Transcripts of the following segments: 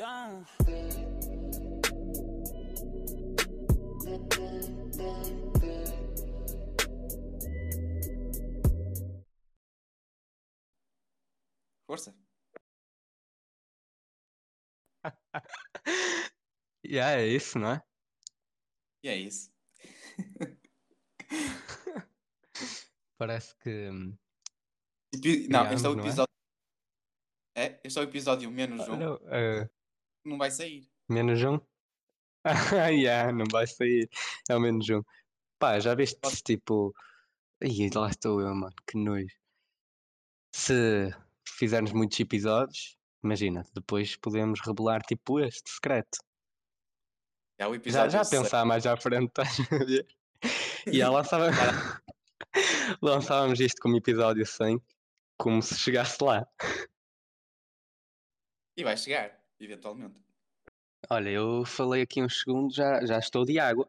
down. Força. yeah, é isso, não é? E é isso. Parece que. hum, Não, este é o é? episódio. É? Este é o episódio menos um. Eh, Não vai sair. menos um? Ah, yeah, não vai sair. É o menos um. Pá, já viste tipo. Ih, lá estou eu, mano, que nojo. Se fizermos muitos episódios, imagina, depois podemos revelar tipo este secreto. É o Já, episódio. já seis. pensar mais à frente, estás a ver? E já lançava... lançávamos isto como episódio 100, como se chegasse lá. E vai chegar, eventualmente. Olha, eu falei aqui uns segundos, já, já estou de água.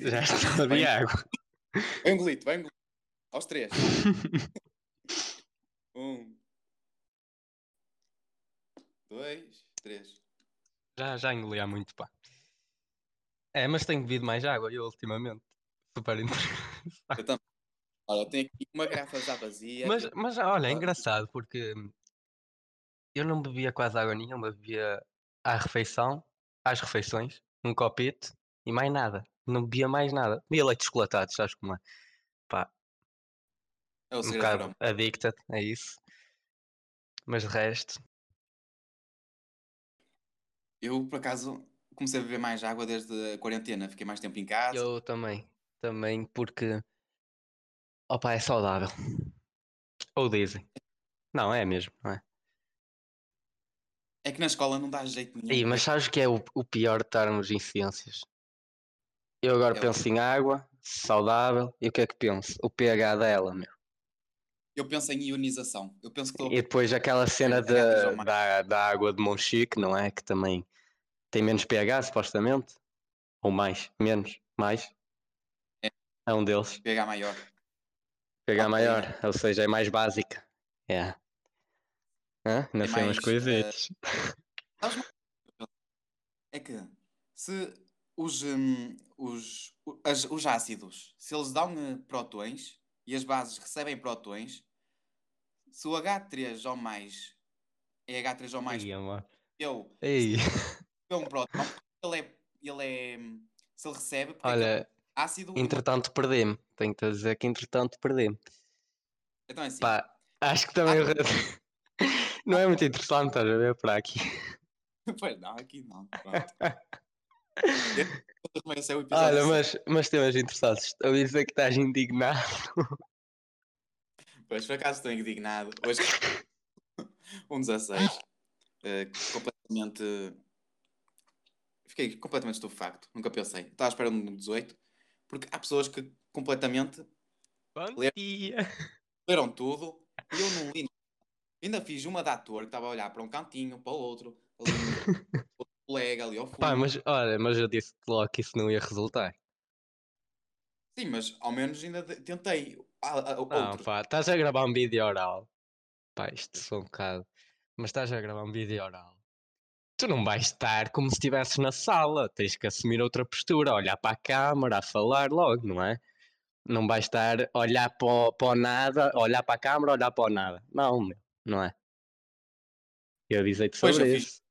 Já estou de água. Vai engolito, vai engolito. Aos três. Um. Dois. Três. Já, já engoli há muito, pá. É, mas tenho bebido mais água eu ultimamente. Super interessante. Eu também. Olha, eu tenho aqui uma garrafa já vazia. Mas, mas olha, é engraçado porque eu não bebia quase água nenhuma, bebia à refeição, às refeições, um copito e mais nada. Não bebia mais nada. Bebia leite chocolatado, sabes como é? Pá, É o um bocado addicted, é isso. Mas de resto, Eu, por acaso, comecei a beber mais água desde a quarentena. Fiquei mais tempo em casa. eu também. Também porque, opa, é saudável. Ou dizem. Não, é mesmo, não é? É que na escola não dá jeito nenhum. Ih, mas sabes que é o, o pior de estarmos em ciências? Eu agora É penso em água, saudável, e o que é que penso? O pH dela, meu. Eu penso em ionização. Eu penso que. E depois aquela cena já da, da, água de Monchique, não é? Que também tem menos pH, supostamente. Ou mais, menos, mais. É. É um deles. pH maior. pH Ok. maior, ou seja, é mais básica. É. Hã? Ainda É sei umas mais, coisitas. Uma- É que se os, hum, os, as- os ácidos, se eles dão eh, prótons e as bases recebem prótons, se o H3O mais é H3O mais Ei, eu Ei. é um próton, ele é, ele é hum, se ele recebe, que Olha, é ácido e entretanto perdi-me. Tenho-te a dizer que entretanto perdi-me. então é assim, Pá, acho que também. Ah. Não é muito interessante, estás a ver para aqui. pois não, aqui não. Pronto. Comecei o episódio Olha, assim. mas, mas temas interessantes. Estou a dizer que estás indignado. Pois, por acaso estou indignado. Hoje, um 16. eh, completamente. Fiquei completamente estupefacto. Nunca pensei. Estava à espera de um 18. Porque há pessoas que completamente Bom dia. leram tudo e eu não li. Ainda fiz uma de ator que estava a olhar para um cantinho, para o outro, ali, outro colega ali ao fundo. Pá, mas olha, mas eu disse logo que isso não ia resultar. Sim, mas ao menos ainda tentei. Ah, ah, Não, outro. pá, estás a gravar um vídeo oral. Pá, isto sou um bocado. Mas estás a gravar um vídeo oral. Tu não vais estar como se estivesses na sala. Tens que assumir outra postura, olhar para a câmara, a falar logo, não é? Não vais estar a olhar para o, para o nada, olhar para a câmara, olhar para o nada. Não, meu, não é? Eu avisei-te Pois, sobre eu fiz- isso.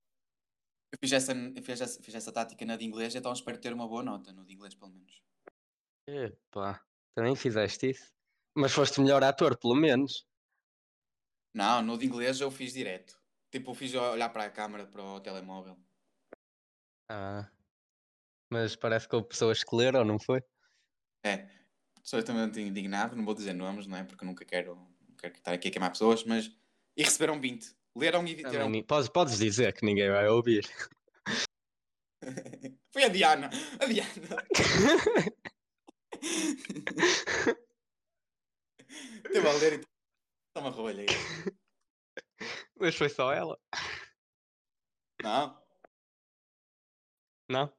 Eu fiz essa, eu fiz essa, fiz essa tática na de inglês, então espero ter uma boa nota no de inglês, pelo menos. Epá, também fizeste isso. Mas foste melhor ator, pelo menos. Não, no de inglês eu fiz direto. Tipo, eu fiz olhar para a câmara, para o telemóvel. Ah. Mas parece que houve pessoas que leram, não foi? É, sou extremamente indignado, não vou dizer nomes, não é? Porque eu nunca quero, quero estar aqui a queimar pessoas, mas. E receberam 20. Leram e tiveram. ni- Podes, podes dizer que ninguém vai ouvir. Foi a Diana! A Diana! Teve a ler e. Toma rolha aí. Mas foi só ela. Não? Não?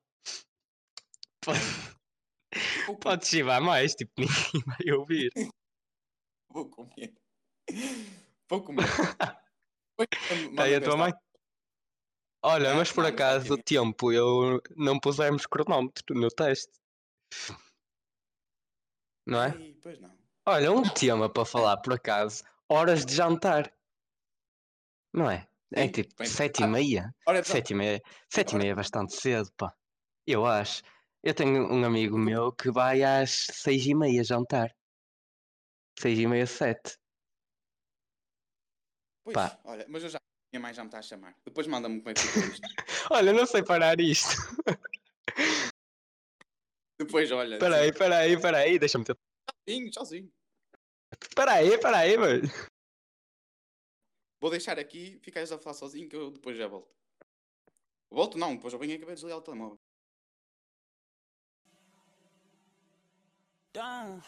Pode, pode chivar mais, tipo, ninguém vai ouvir. vou comer. Vou comer. Foi quando Tá aí a tua mãe? Olha, Ah, mas por acaso o tempo eu não pusemos cronómetro no teste. Não é? Pois não. Olha, um tema para falar por acaso, horas de jantar. Não é? É Sim, tipo bem sete e pensado. meia. Então, Sete e meia. Sete e meia é bastante cedo, pá. Eu acho. Eu tenho um amigo meu que vai às seis e meia jantar. Seis e meia, sete. Pois, pá. olha, mas eu já. Minha mãe já me está a chamar. Depois manda-me como é que ficou isto. Olha, não sei parar isto. Depois, olha. Espera aí, espera aí, espera aí. Deixa-me ter... Sozinho, sozinho. Espera aí, espera aí, mano. Vou deixar aqui, ficas a falar sozinho que eu depois já volto. Volto não, depois eu venho aqui a desligar o telemóvel. Down.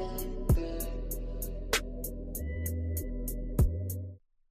feeling.